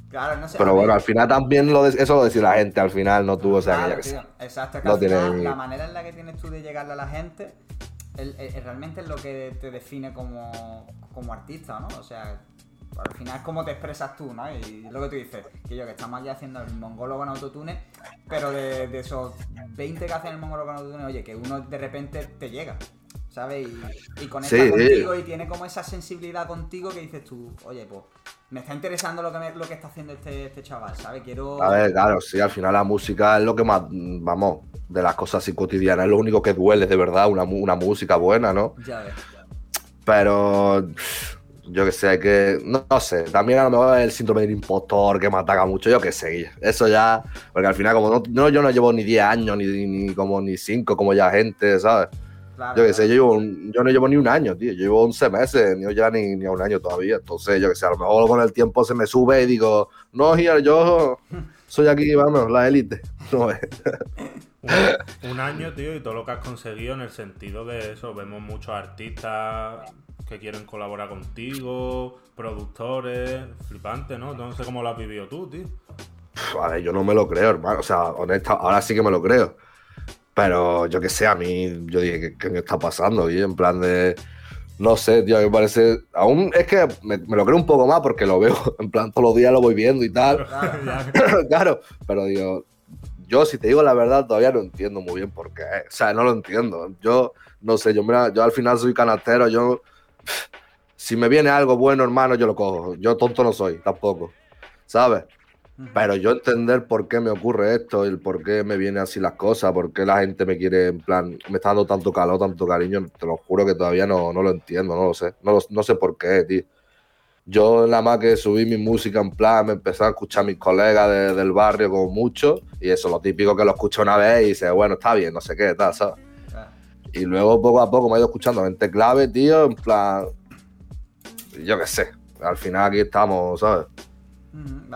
Claro, no sé. Pero bueno, al final también lo de- eso lo decía la gente, al final no tuvo, o sea, que Claro, que tío, Exacto, es que No al final, tiene- la manera en la que tienes tú de llegarle a la gente el- realmente es lo que te define como, como artista, ¿no? O sea, al final es cómo te expresas tú, ¿no? Y lo que tú dices, que yo que estamos aquí haciendo el mongólogo en autotune, pero de, de esos 20 que hacen el mongólogo en autotune, oye, que uno de repente te llega, ¿sabes? Y, y conecta Sí. contigo y tiene como esa sensibilidad contigo que dices tú, oye, pues me está interesando lo que, me- lo que está haciendo este, este chaval, ¿sabes? Quiero... A ver, claro, sí, al final la música es lo que más, vamos, de las cosas así cotidianas, es lo único que duele de verdad, una, una música buena, ¿no? Ya ves. Pero yo que sé, que no, no, sé, también a lo mejor es el síndrome del impostor que me ataca mucho, yo que sé, eso ya, porque al final como no, yo no llevo ni 10 años, ni, ni como ni 5 como ya gente, ¿sabes? Yo que sé, yo, llevo yo no llevo ni un año, tío, yo llevo 11 meses, ni ya ni, ni un año todavía, entonces yo que sé, a lo mejor con el tiempo se me sube y digo, no, yo soy aquí, vamos, la élite, no un, un año, tío, y todo lo que has conseguido en el sentido de eso, vemos muchos artistas que quieren colaborar contigo, productores, flipante, ¿no? No sé cómo lo has vivido tú, tío. Vale, yo no me lo creo, hermano. O sea, honesta, ahora sí que me lo creo. Pero yo que sé, a mí, yo dije, ¿qué, me está pasando? Y en plan de. No sé, tío, me parece. Aún es que me, lo creo un poco más porque lo veo, en plan, todos los días lo voy viendo y tal. Claro, claro. pero digo, yo si te digo la verdad, todavía no entiendo muy bien por qué. O sea, no lo entiendo. Yo, no sé, yo, mira, yo al final soy canastero, yo si me viene algo bueno, hermano, yo lo cojo. Yo tonto no soy, tampoco. ¿Sabes? Pero yo entender por qué me ocurre esto, el por qué me vienen así las cosas, por qué la gente me quiere, en plan, me está dando tanto calor, tanto cariño, te lo juro que todavía no, no lo entiendo, no lo sé. No, no sé por qué, tío. Yo nada más que subí mi música en plan, me empecé a escuchar a mis colegas del barrio como mucho, y eso, lo típico que lo escucho una vez y dice, bueno, está bien, no sé qué, tal, ¿sabes? Y luego poco a poco me he ido escuchando gente clave, tío, en plan. Yo qué sé. Al final aquí estamos, ¿sabes?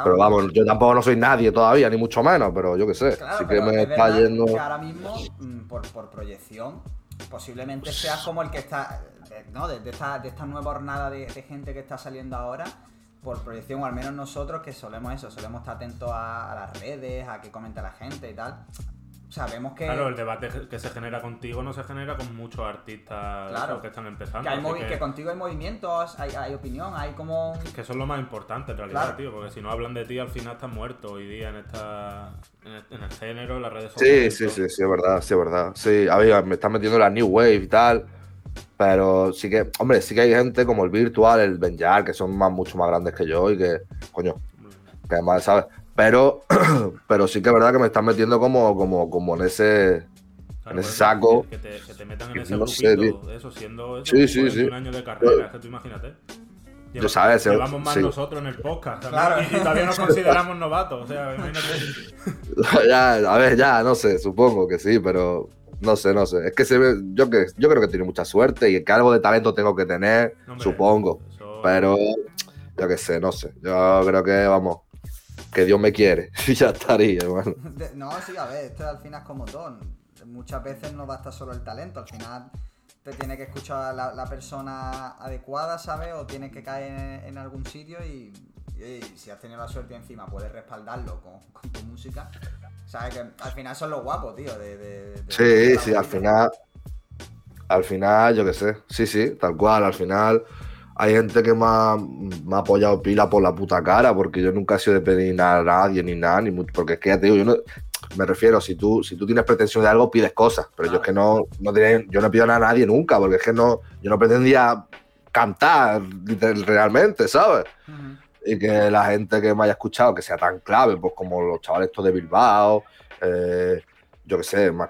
Pero vamos, yo tampoco no soy nadie todavía, ni mucho menos, pero yo qué sé. Así que me está yendo. Que ahora mismo, mm, por, por proyección, posiblemente seas como el que está. ¿no? De, esta, de esta nueva hornada de, gente que está saliendo ahora por proyección, o al menos nosotros que solemos eso, solemos estar atentos a, a, las redes, a qué comenta la gente y tal. Sabemos que. Claro, el debate que se genera contigo no se genera con muchos artistas que están empezando. Que, contigo hay movimientos, hay, opinión, hay como. Que eso es lo más importante en realidad, tío, porque si no hablan de ti al final estás muerto hoy día en esta. En el, género, en las redes sociales. Sí, sí, sí, sí, es verdad, sí, es verdad. Sí, a me están metiendo la New Wave y tal. Pero sí que, hombre, sí que hay gente como el Virtual, el Benjar, que son más, mucho más grandes que yo y que, coño, que además, ¿sabes? Pero, pero sí que es verdad que me están metiendo como, como, como en ese, en ese saco. Que te, que te, metan en ese no grupito, eso, siendo eso, sí, sí, sí. un año de carrera, que tú imagínate. Lleva, sabes, llevamos más nosotros en el podcast claro. y, todavía nos consideramos novatos. O sea, imagínate. ya, a ver, ya, no sé, supongo que sí, pero no sé, no sé. Es que se ve, yo, que, yo creo que tiene mucha suerte y que algo de talento tengo que tener, supongo. Pero yo qué sé, no sé. Yo creo que, vamos, que Dios me quiere. Y ya estaría, hermano. No, sí, a ver, esto al final es como todo. Muchas veces no basta solo el talento, al final te tiene que escuchar la, la persona adecuada, ¿sabes? O tienes que caer en, algún sitio y, si has tenido la suerte encima puedes respaldarlo con, tu música. ¿Sabes? Que al final son los guapos, tío. De, sí, sí, al final. Al final, yo qué sé. Sí, sí, tal cual. Al final hay gente que me ha, apoyado pila por la puta cara, porque yo nunca he sido de pedir nada a nadie ni nada, ni porque es que ya te digo, yo no, me refiero, si tú, si tú tienes pretensión de algo, pides cosas, pero yo es que no, no yo no pido nada a nadie nunca, porque es que no, yo no pretendía cantar realmente, ¿sabes? Y que la gente que me haya escuchado, que sea tan clave, pues como los chavales estos de Bilbao, eh, yo qué sé, más,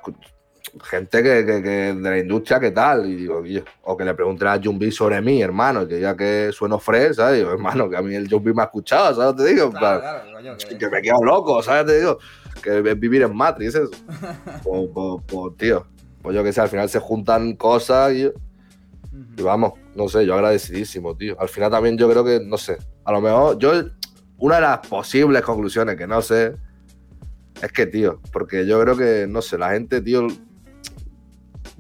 gente que, que, de la industria, ¿qué tal? Y digo, o que le pregunten a Jumbi sobre mí, hermano, que ya que sueno fresh, ¿sabes? Digo, hermano, que a mí el Jumbi me ha escuchado, ¿sabes? Te digo, que... me quedo loco, ¿sabes? Te digo, que es vivir en Matrix, eso. pues, pues, pues, tío, pues yo que sé, al final se juntan cosas y, y vamos, no sé, yo agradecidísimo, tío. Al final también yo creo que, no sé, a lo mejor yo, una de las posibles conclusiones que no sé, es que, tío, porque yo creo que, no sé, la gente, tío,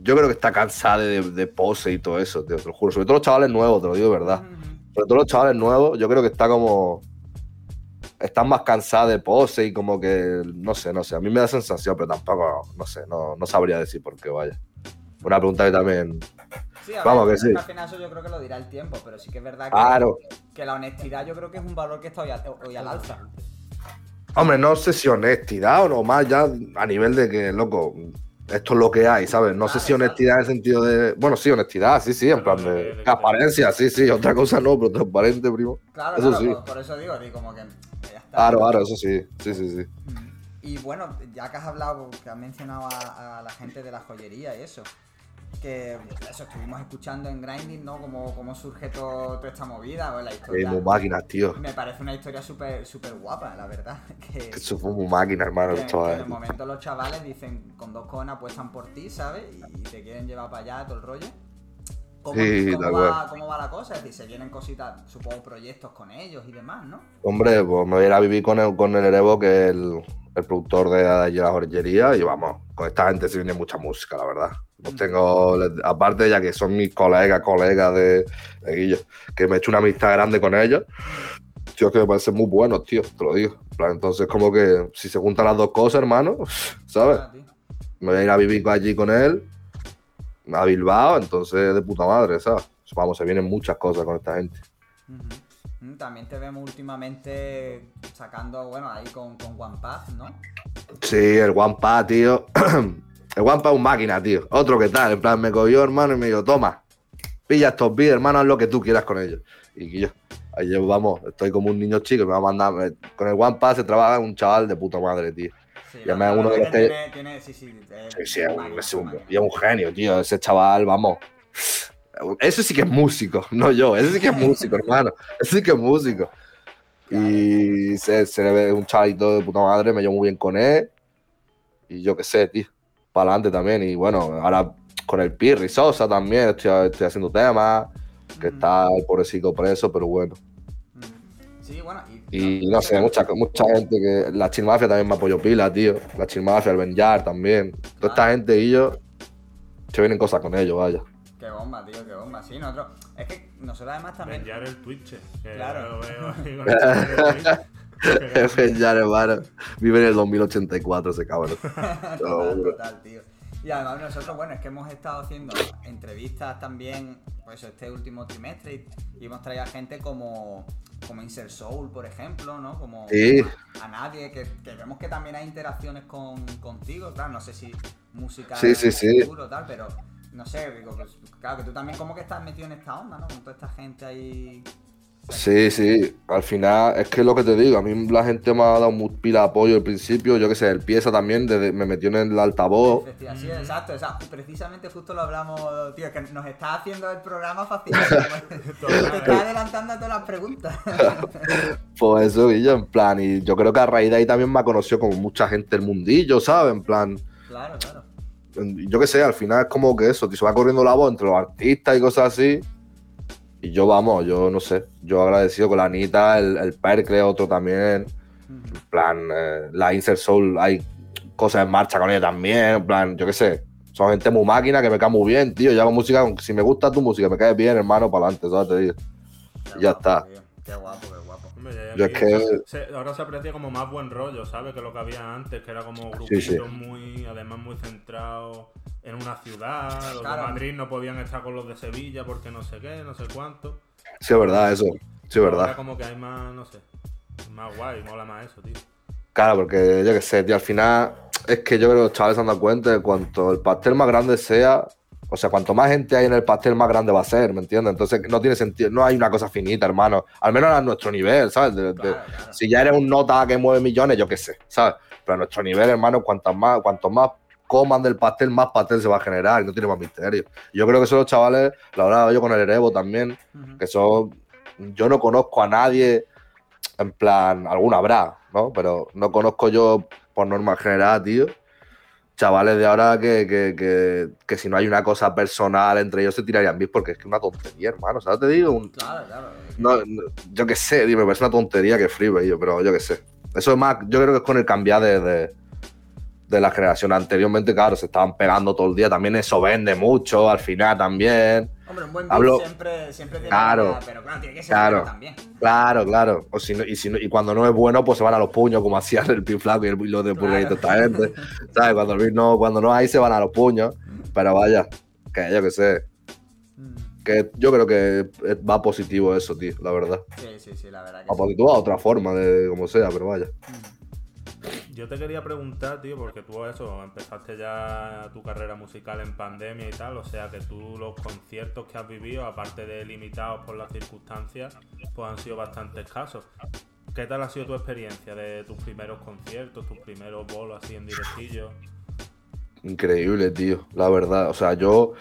yo creo que está cansada de, pose y todo eso, te lo juro. Sobre todo los chavales nuevos, te lo digo de verdad. Sobre todo los chavales nuevos, yo creo que está como. Están más cansados de pose y como que. No sé, no sé. A mí me da sensación, pero tampoco. No sé, no, no sabría decir por qué, vaya. Una pregunta que también. Vamos, que sí. Al final eso yo creo que lo dirá el tiempo, pero sí que es verdad que, que la honestidad yo creo que es un valor que está hoy al, alza. Hombre, no sé si honestidad o no más ya a nivel de que, loco, esto es lo que hay, ¿sabes? No sé si honestidad en el sentido de. Bueno, sí, honestidad, sí, sí, en plan de. Transparencia, sí, sí, otra cosa no, pero transparente, primo. Claro, eso sí. Por, eso digo, como que. Ya está. Claro, claro, eso sí, sí, sí, sí. Y bueno, ya que has hablado, que has mencionado a, la gente de la joyería y eso, que eso estuvimos escuchando en Grinding, ¿no? Cómo, cómo surge todo, toda esta movida, o la Eh, historia. muy máquinas, tío. Me parece una historia súper súper guapa, la verdad. Que, Que Eso fue muy máquina, hermano. que- que en el momento los chavales dicen con dos cojones apuestan por ti, ¿sabes? Y te quieren llevar para allá todo el rollo. ¿Cómo, Sí, cómo va, ¿Cómo va la cosa? Es decir, se vienen cositas, supongo, proyectos con ellos y demás, ¿no? Hombre, pues me voy a ir a vivir con el, con el Erebo, que es el, el productor de, de la joyería, y vamos, con esta gente se viene mucha música, la verdad. Los tengo, les- aparte ya que son mis colegas, colegas de, de Guillo, que me he hecho una amistad grande con ellos, tío, que me parecen muy buenos, tío, te lo digo. Entonces, como que si se juntan las dos cosas, hermano, ¿sabes? Ah. Me voy a ir a vivir allí con él, a Bilbao, entonces de puta madre, ¿sabes? Vamos, se vienen muchas cosas con esta gente. Mm, También te vemos últimamente sacando, bueno, ahí con, con One Path, ¿no? Sí, el Wampa, tío. El Wampa es un máquina, tío. Otro que tal. En plan, me cogió, hermano, y me dijo, toma, pilla estos beats, hermano, haz lo que tú quieras con ellos. Y yo, ahí yo, vamos, estoy como un niño chico, me va a mandar. Con el Wampa se trabaja un chaval de puta madre, tío. Sí, uno de los que- tiene, tiene- sí, sí, es- Sí, sí, es un, máquina, es un- máquina. y es un genio, tío. Ese chaval, vamos. Eso sí que es músico, no yo. Ese sí que es músico, hermano. Ese sí que es músico. Y se, se le ve un chavito de puta madre, me llevo muy bien con él. Y yo qué sé, tío. Para adelante también. Y bueno, ahora con el Pirri Sosa también estoy, estoy haciendo temas. Que Ujú. está el pobrecito preso, pero bueno. Sí, bueno, y, Y no sé, mucha, mucha gente que. La Chill Mafia también me apoyó pila, tío. La Chill Mafia, el Benjar también. Toda esta gente y yo. Se vienen cosas con ellos, vaya. Qué bomba, tío, qué bomba. Sí, nosotros. Es que nosotros además también. Benjar el Twitch. Que Claro. El Benjar, hermano. Vive en el 2084 ese cabrón. total, total, tío. Y además nosotros, bueno, es que hemos estado haciendo entrevistas también, pues este último trimestre y, y hemos traído a gente como, como Insert Soul, por ejemplo, ¿no? Como Sí. a, a nadie, que, que vemos que también hay interacciones con, contigo, claro, no sé si música Sí, sí, futuro, tal, pero no sé, digo, pues, claro que tú también como que estás metido en esta onda, ¿no? Con toda esta gente ahí. Sí, sí. Al final, es que es lo que te digo. A mí la gente me ha dado muy pila de apoyo al principio. Yo qué sé, el pieza también desde- me metió en el altavoz. Sí, exacto, exacto. Precisamente justo lo hablamos, tío, que nos está haciendo el programa facilísimo. Te está adelantando a todas las preguntas. Pues eso, yo, en plan. Y yo creo que a raíz de ahí también me ha conocido como mucha gente del mundillo, ¿sabes? En plan. claro, claro. yo qué sé, al final es como que eso, tío, se va corriendo la voz entre los artistas y cosas así. Y yo, vamos, yo no sé, yo agradecido con la Anita, el, el Percle, otro también. En plan, eh, la Insert Soul, hay cosas en marcha con ella también. En plan, yo qué sé, son gente muy máquina que me cae muy bien, tío. Yo hago música, si me gusta tu música, me caes bien, hermano, para adelante, ¿sabes? Te digo. Qué Ya guapo, está. tío. Qué guapo, qué guapo. Hombre, ya Yo aquí es que- se- ahora se aprecia como más buen rollo, ¿sabes? Que lo que había antes, que era como Sí, sí. grupitos muy, además muy centrados en una ciudad. Los Claro. de Madrid no podían estar con los de Sevilla porque no sé qué, no sé cuánto. Sí, es verdad, eso. Sí, es Ahora verdad. como que hay más, no sé, más guay, mola más eso, tío. Claro, porque yo qué sé, tío, al final es que yo creo que los chavales se han dado cuenta de cuanto el pastel más grande sea, o sea, cuanto más gente hay en el pastel, más grande va a ser, ¿me entiendes? Entonces no tiene sentido, no hay una cosa finita, hermano. Al menos a nuestro nivel, ¿sabes? De- de- Claro, claro. si ya eres un nota que mueve millones, yo qué sé, ¿sabes? Pero a nuestro nivel, hermano, cuanto más, cuanto más coman del pastel, más pastel se va a generar y no tiene más misterio. Yo creo que son los chavales, la verdad, yo con el Erebo también, que son. Yo no conozco a nadie, en plan, alguna habrá, ¿no? Pero no conozco yo, por norma general, tío, chavales de ahora que, que, que, que si no hay una cosa personal entre ellos se tirarían bien porque es que una tontería, hermano. ¿Sabes? Te digo, un- Claro, claro. no, no, yo qué sé, tío, me parece una tontería que flipe yo, pero yo qué sé. Eso es más, yo creo que es con el cambiar de, de, de la generación anteriormente, claro, se estaban pegando todo el día, también eso vende mucho, al final también. Hombre, un buen Hablo- siempre, siempre tiene Claro. pero claro, tiene que ser Claro. bueno también. Claro, claro. O si no- y, si no- y cuando no es bueno, pues se van a los puños, como hacían el Pin Flaco y el los de Claro. esta gente. ¿Sabes? Cuando, no, cuando no hay, se van a los puños. Pero vaya, que yo que sé. Mm. Que yo creo que va positivo eso, tío, la verdad. Sí, sí, sí, la verdad que Va sí. positivo a otra forma, de como sea, pero vaya. Mm. Yo te quería preguntar, tío, porque tú eso, empezaste ya tu carrera musical en pandemia y tal, o sea que tú los conciertos que has vivido, aparte de limitados por las circunstancias, pues han sido bastante escasos. ¿Qué tal ha sido tu experiencia de tus primeros conciertos, tus primeros bolos así en directillo? Increíble, tío, la verdad. O sea, yo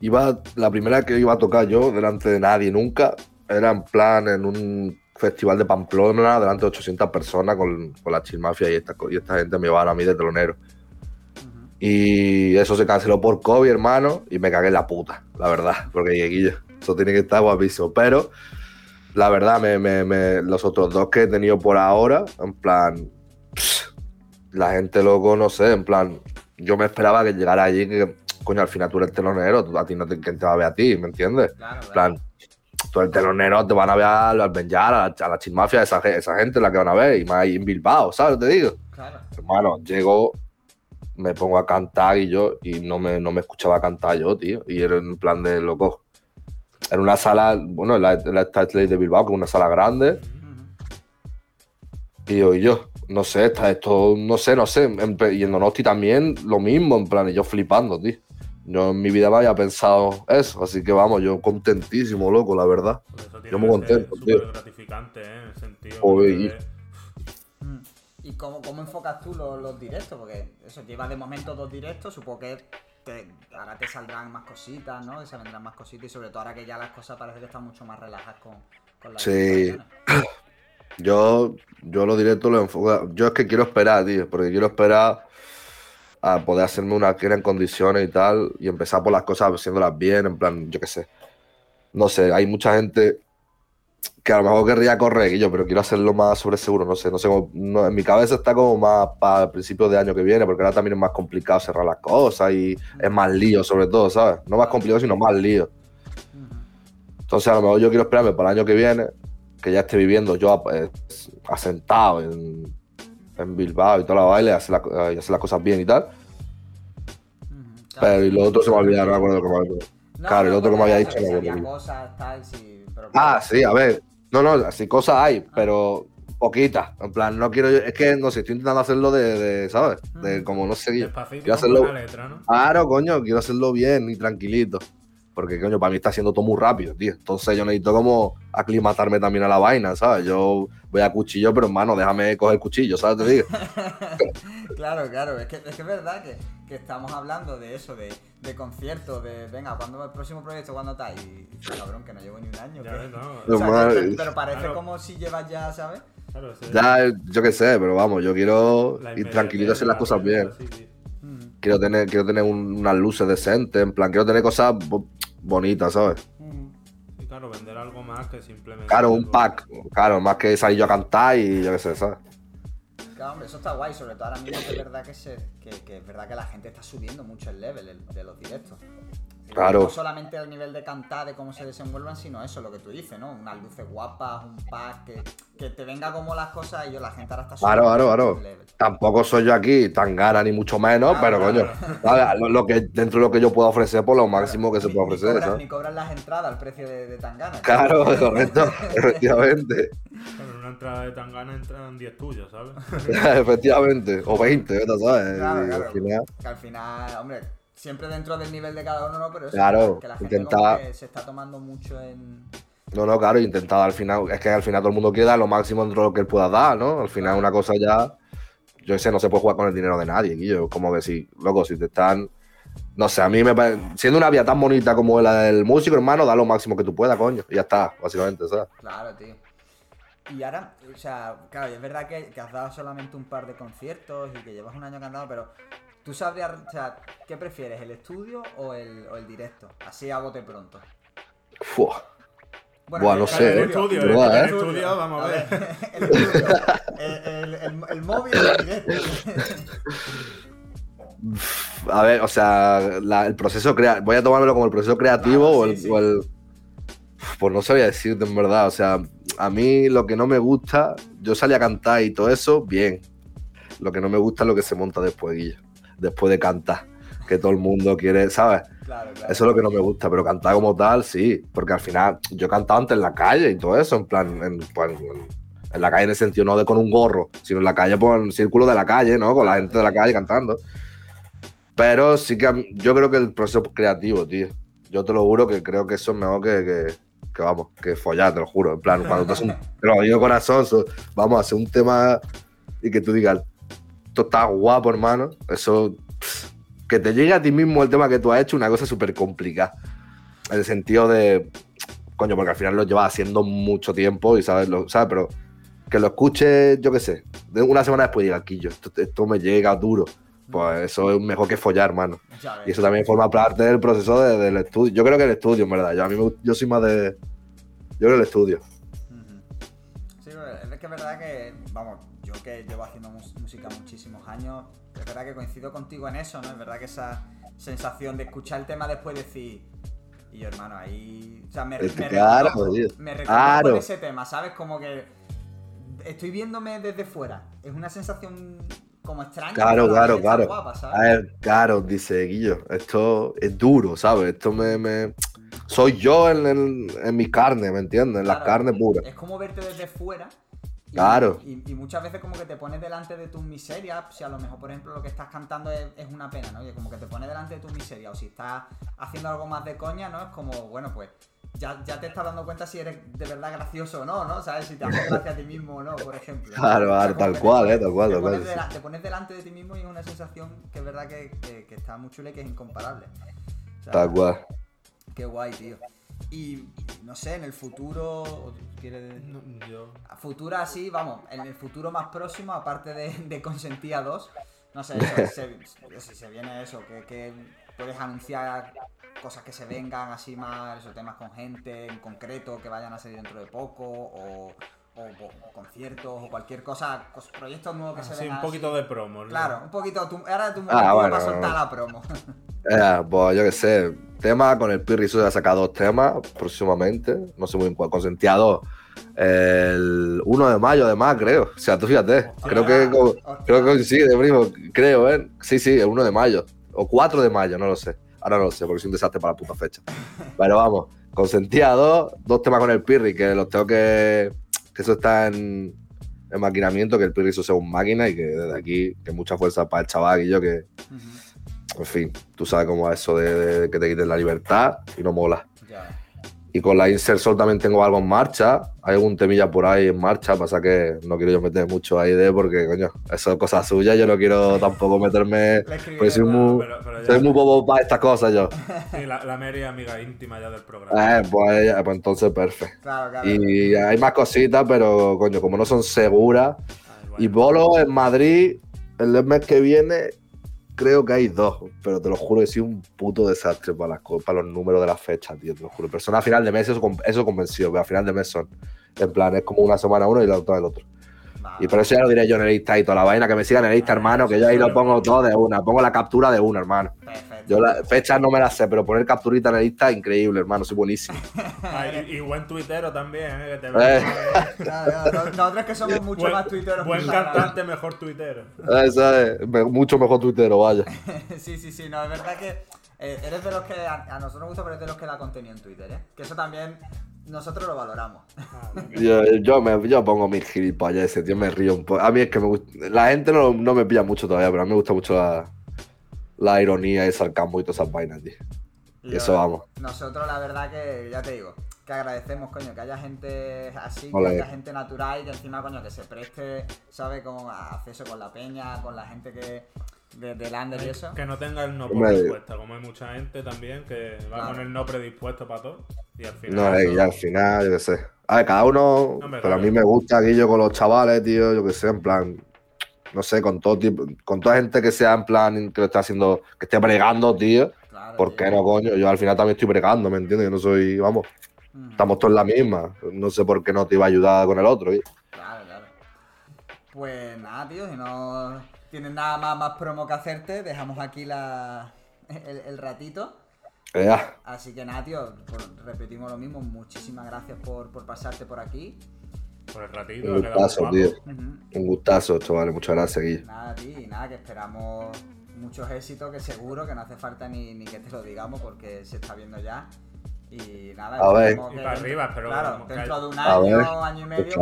iba, la primera que iba a tocar yo delante de nadie nunca, era en plan en un festival de Pamplona, delante de 800 personas con, con la Chill Mafia y esta, y esta gente me llevaban a mí de telonero. Y eso se canceló por COVID, hermano, y me cagué en la puta, la verdad, porque Guillo, eso tiene que estar guapísimo. Pero la verdad, me, me, me- los otros dos que he tenido por ahora, en plan, pss, la gente loco, no sé, en plan, yo me esperaba que llegara allí, que coño, al final tú eres telonero, a ti no te, ¿quién te va a ver a ti, ¿me entiendes? Claro, En plan, tú eres telonero, te van a ver al al Benjar, a la, a la Chill Mafia, esa, esa gente la que van a ver, y más ahí en Bilbao, ¿sabes? Te digo. claro. Hermano, llego, me pongo a cantar y yo, y no me, no me escuchaba cantar yo, tío. Y era en plan de loco. Era una sala, bueno, en la, la de Bilbao, que es una sala grande. Y yo, y yo, no sé, está esto, no sé, no sé. en- y en Donosti también lo mismo, en plan, y yo flipando, tío. Yo en mi vida me había pensado eso, así que vamos, yo contentísimo, loco, la verdad. Tiene Yo muy contento, súper tío. gratificante, ¿eh? En el sentido y- Mm. ¿Y cómo, cómo enfocas tú los, los directos? Porque eso lleva de momento dos directos, supongo que te- ahora te saldrán más cositas, ¿no? Y se vendrán más cositas y sobre todo ahora que ya las cosas parece que están mucho más relajadas con, con las Sí. Yo, yo lo directo lo enfoco. Yo es que quiero esperar, tío, porque quiero esperar a poder hacerme una gira en condiciones y tal, y empezar por las cosas haciéndolas bien, en plan, yo qué sé. No sé, hay mucha gente que a lo mejor querría correr, yo, pero quiero hacerlo más sobre seguro, no sé, no sé, cómo- no, en mi cabeza está como más para el principio de año que viene, porque ahora también es más complicado cerrar las cosas y es más lío sobre todo, ¿sabes? No más complicado, sino más lío. Entonces, a lo mejor yo quiero esperarme para el año que viene, que ya esté viviendo yo pues, asentado en, en Bilbao y toda la baile, y hacer, la- y hacer las cosas bien y tal. Pero y lo otro se me olvidó, no me acuerdo cómo me No, claro, el no, otro que me había dicho, no me había acuerdo. cosas, tal, sí, pero Ah, sí, a ver. No, no, así cosas hay, pero poquitas. En plan, no quiero. Es que no sé, estoy intentando hacerlo de, de, ¿sabes? De como no sé. Despacito Quiero hacerlo. letra, ¿no? Claro, coño, quiero hacerlo bien y tranquilito. Porque, coño, para mí está haciendo todo muy rápido, tío. Entonces yo necesito como aclimatarme también a la vaina, ¿sabes? Yo voy a cuchillo, pero hermano, déjame coger cuchillo, ¿sabes? Te digo. Claro, claro, es que es, que es verdad que, que estamos hablando de eso, de, de conciertos, de venga, ¿cuándo el próximo proyecto cuándo está? Y, y, cabrón, que no llevo ni un año. O sea, que- pero, pero parece Claro. como si llevas ya, ¿sabes? Claro, ese- Ya, yo qué sé, pero vamos, yo quiero ir tranquilito a hacer las la cosas bien. sí, sí. Quiero tener, quiero tener un- unas luces decentes, en plan, quiero tener cosas bo- bonitas, ¿sabes? Sí, claro, vender algo más que simplemente. Claro, un algo- pack, claro, más que salir yo a cantar y yo qué sé, ¿sabes? Claro, hombre, eso está guay, sobre todo ahora mismo que es verdad que, se, que, que es verdad que la gente está subiendo mucho el level el- de los directos. Claro. No solamente al nivel de cantar, de cómo se desenvuelvan, sino eso, lo que tú dices, ¿no? Unas luces guapas, un pack, que, que te venga como las cosas y yo, la gente ahora está Claro, claro, claro. Tampoco soy yo aquí tan gara ni mucho menos, Claro, pero coño. Lo, lo que, dentro de lo que yo puedo ofrecer, por lo máximo que se puede ofrecer, cobran-. Ni cobran las entradas al precio de, de Tangana. Claro, correcto, efectivamente, Claro, en una entrada de Tangana entran 10 tuyos, ¿sabes? efectivamente, o 20, ¿verdad? ¿sabes? Claro, Y claro. al final- Que al final, hombre, siempre dentro del nivel de cada uno, ¿no? Pero eso, Claro, que la gente intenta- como que se está tomando mucho en... No, no, claro, intentado al final, es que al final todo el mundo quiere dar lo máximo dentro de lo que él pueda dar, ¿no? Al final una cosa ya, yo sé, no se puede jugar con el dinero de nadie, Guillo, como que si, loco, si te están, no sé, a mí me parece, siendo una vía tan bonita como la del músico, hermano, da lo máximo que tú puedas, coño, y ya está, básicamente, ¿sabes? Claro, tío. Y ahora, o sea, claro, es verdad que, que has dado solamente un par de conciertos y que llevas un año cantando, pero tú sabrías, o sea, ¿qué prefieres, el estudio o el, o el directo? Así a bote pronto. Fua. Bueno, Buah, no sé, el estudio, el el estudio, estudio, vamos a ver. el, estudio, el, el- el- el móvil o el directo. A ver, o sea, la- el proceso crea voy a tomármelo como el proceso creativo Claro, o, el, sí, sí. o el- Pues no sabía decirte en verdad, o sea, a mí lo que no me gusta, yo salí a cantar y todo eso, bien. Lo que no me gusta es lo que se monta después, Guillo, después de cantar, que todo el mundo quiere, ¿sabes? Claro, claro. Eso es lo que no me gusta, pero cantar como tal, sí, porque al final yo he cantado antes en la calle y todo eso, en plan, en, pues, en- en la calle en el sentido no de con un gorro, sino en la calle, pues en el círculo de la calle, ¿no? Con la gente de la calle cantando. Pero sí que yo creo que el proceso creativo, tío, yo te lo juro que creo que eso es mejor que, que, que, vamos, que follar, te lo juro. En plan, cuando tú haces un, te lo digo corazón, so- vamos a hacer un tema y que tú digas, esto está guapo, hermano, eso pff, que te llegue a ti mismo el tema que tú has hecho, una cosa súper complicada. En el sentido de, coño, porque al final lo llevas haciendo mucho tiempo y sabes, lo, ¿sabes? Pero que lo escuches, yo qué sé, una semana después diga, aquí yo, esto, esto me llega duro. Pues eso es mejor que follar, hermano. Y eso también forma parte del proceso de- del estudio. Yo creo que el estudio, en verdad. Yo, a mí me yo soy más de. Yo creo el estudio. Sí, pero es que es verdad que, vamos, yo que llevo haciendo música muchísimos años, es verdad que coincido contigo en eso, ¿no? Es verdad que esa sensación de escuchar el tema después decir, y yo, hermano, ahí. O sea, me, Es que me claro, me reconozco Claro. ese tema, ¿sabes? Como que estoy viéndome desde fuera. Es una sensación como extraña. Claro, claro, claro. guapa, ver, claro, dice Guillo. Esto es duro, ¿sabes? Esto me. me- Soy yo en, en, en mi carne, ¿me entiendes? En las Claro, carnes puras. Es como verte desde fuera. Y- Claro. Y, y muchas veces como que te pones delante de tus miserias, si a lo mejor, por ejemplo, lo que estás cantando es, es una pena, ¿no? Y como que te pones delante de tus miserias, o si estás haciendo algo más de coña, ¿no? Es como, bueno, pues ya, ya te estás dando cuenta si eres de verdad gracioso o no, ¿no? ¿Sabes? Si te haces gracia a ti mismo o no, por ejemplo. Claro, tal te cual, eh, tal cual, Te tal cual, pones, sí. dela- te pones delante de ti mismo y es una sensación que es verdad que, que- que está muy chula y que es incomparable. O sea, Tal cual. Qué guay, tío. Y no sé, en el futuro. ¿o ¿Quieres.? No, yo. A futuro así, vamos, en el futuro más próximo, aparte de, de Consentía 2, no sé, eso, se, si se viene eso, que, que puedes anunciar cosas que se vengan así más, esos temas con gente en concreto que vayan a salir dentro de poco, o, o- o conciertos, o cualquier cosa, cos- proyectos nuevos que se Así, vengan. un poquito así. de promo. ¿no? Claro, un poquito, tu, ahora tu Ah, momento bueno, para soltar la promo. Eh, pues yo qué sé, tema con el Pirri Suda ha sacado dos temas próximamente, no sé muy bien cuál, consentía dos. El 1 de mayo, además, creo. O sea, tú fíjate, creo que, hostia. creo que coincide, primo, creo, ¿eh? Sí, sí, el 1 de mayo. O 4 de mayo, no lo sé. Ahora no lo sé, porque soy un desastre para la puta fecha. Pero vamos, consentía dos, dos temas con el Pirri, que los tengo que. Que eso está en, en maquinamiento, que el Pirri sea un máquina y que desde aquí, que mucha fuerza para el chaval y yo que en fin, tú sabes cómo es eso de, de que te quiten la libertad y no mola. ya. Y con la Insert Sol también tengo algo en marcha. Hay algún temilla por ahí en marcha. Pasa que no quiero yo meter mucho ahí de porque, coño, eso es cosa suya. Yo no quiero tampoco meterme. Pues soy muy, Pero, pero soy muy bobo para estas cosas yo. sí, la, la Mary es amiga íntima ya del programa. Eh, pues, pues entonces, perfecto. Claro, claro. Y hay más cositas, pero, coño, como no son seguras. Ay, bueno. Y Bolo en Madrid, el mes que viene, creo que hay dos, pero te lo juro que soy un puto desastre para, las, para los números de las fechas, tío, te lo juro. Pero a final de mes, eso, eso convenció, que a final de mes son. En plan, es como una semana uno y la otra el otro. Y por eso ya lo diré yo en el Insta y toda la vaina, que me sigan en el Insta, Ah, hermano, que yo ahí lo pongo todo de una, pongo la captura de una, hermano. Perfecto. Yo las fechas no me las sé, pero poner capturita en el Insta, increíble, hermano, soy buenísimo. Ay, y, y buen tuitero también, ¿eh? Que te Eh. ves- Claro, claro, Nosotros que somos mucho buen, más tuiteros. Buen cantante, mejor tuitero. Eso es, mucho mejor tuitero, vaya. Sí, sí, sí, no, es verdad que eh, eres de los que a, a nosotros nos gusta, pero eres de los que da contenido en Twitter, ¿eh? Que eso también nosotros lo valoramos. Yo, yo, me, yo pongo mis gilipollas, tío, me río un poco. A mí es que me gusta. La gente no, no me pilla mucho todavía, pero a mí me gusta mucho la, la ironía y el sarcasmo y todas esas vainas, tío. Y eso vamos. Nosotros, la verdad que, ya te digo, que agradecemos, coño, que haya gente así, que haya gente natural y que encima, coño, que se preste, ¿sabes? Como acceso con la peña, con la gente que. De, del under y eso. Que no tenga el no respuesta, como hay mucha gente también que va Claro. con el no predispuesto para todo. Y al final. No, eh, eso- y al final, yo qué sé. A ver, cada uno. Pero a mí me gusta aquí yo con los chavales, tío, yo qué sé, en plan. No sé, con todo tipo, con toda gente que sea en plan, que lo esté haciendo, que esté bregando, tío. Claro, ¿Por tío. qué no, coño? Yo al final también estoy bregando, ¿me entiendes? Yo no soy, vamos, estamos todos en la misma. No sé por qué no te iba a ayudar con el otro, ¿eh? Claro, claro. Pues nada, tío, si no tienes nada más, más promo que hacerte, dejamos aquí la, el, el ratito. Ya. Así que nada, tío, por- repetimos lo mismo. Muchísimas gracias por, por pasarte por aquí. Por el ratito, Un gustazo, tío. Ujú. Un gustazo, chavales. Muchas gracias, Guille. Nada, tío, y nada, que esperamos muchos éxitos, que seguro que no hace falta ni, ni que te lo digamos porque se está viendo ya. Y nada, A ver. esperemos Y que para dentro- arriba, pero Claro, dentro de un año, ver, año y medio, pues,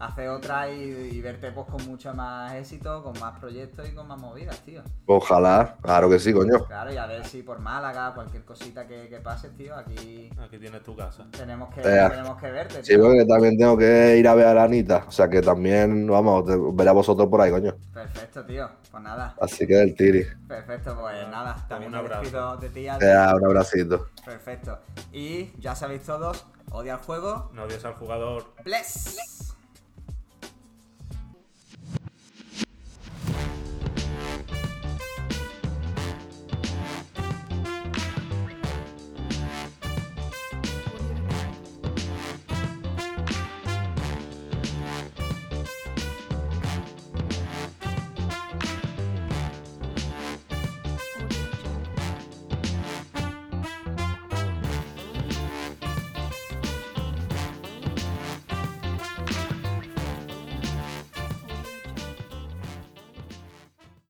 hacer otra y, y verte pues con mucho más éxito, con más proyectos y con más movidas, tío. Ojalá, claro que sí, coño. Claro, y a ver si por Málaga, cualquier cosita que, que pase, tío, aquí Aquí tienes tu casa. tenemos que, Eh, tenemos que verte, Sí, tío. porque también tengo que ir a ver a la Anita. O sea que también, vamos, te- ver a vosotros por ahí, coño. Perfecto, tío. Pues nada, Así que el tiri. perfecto, pues nada. También un abrazo. despido de ti, Aldi. Eh, un abracito. Perfecto. Y ya sabéis todos, odia el juego. No odies al jugador. Bless.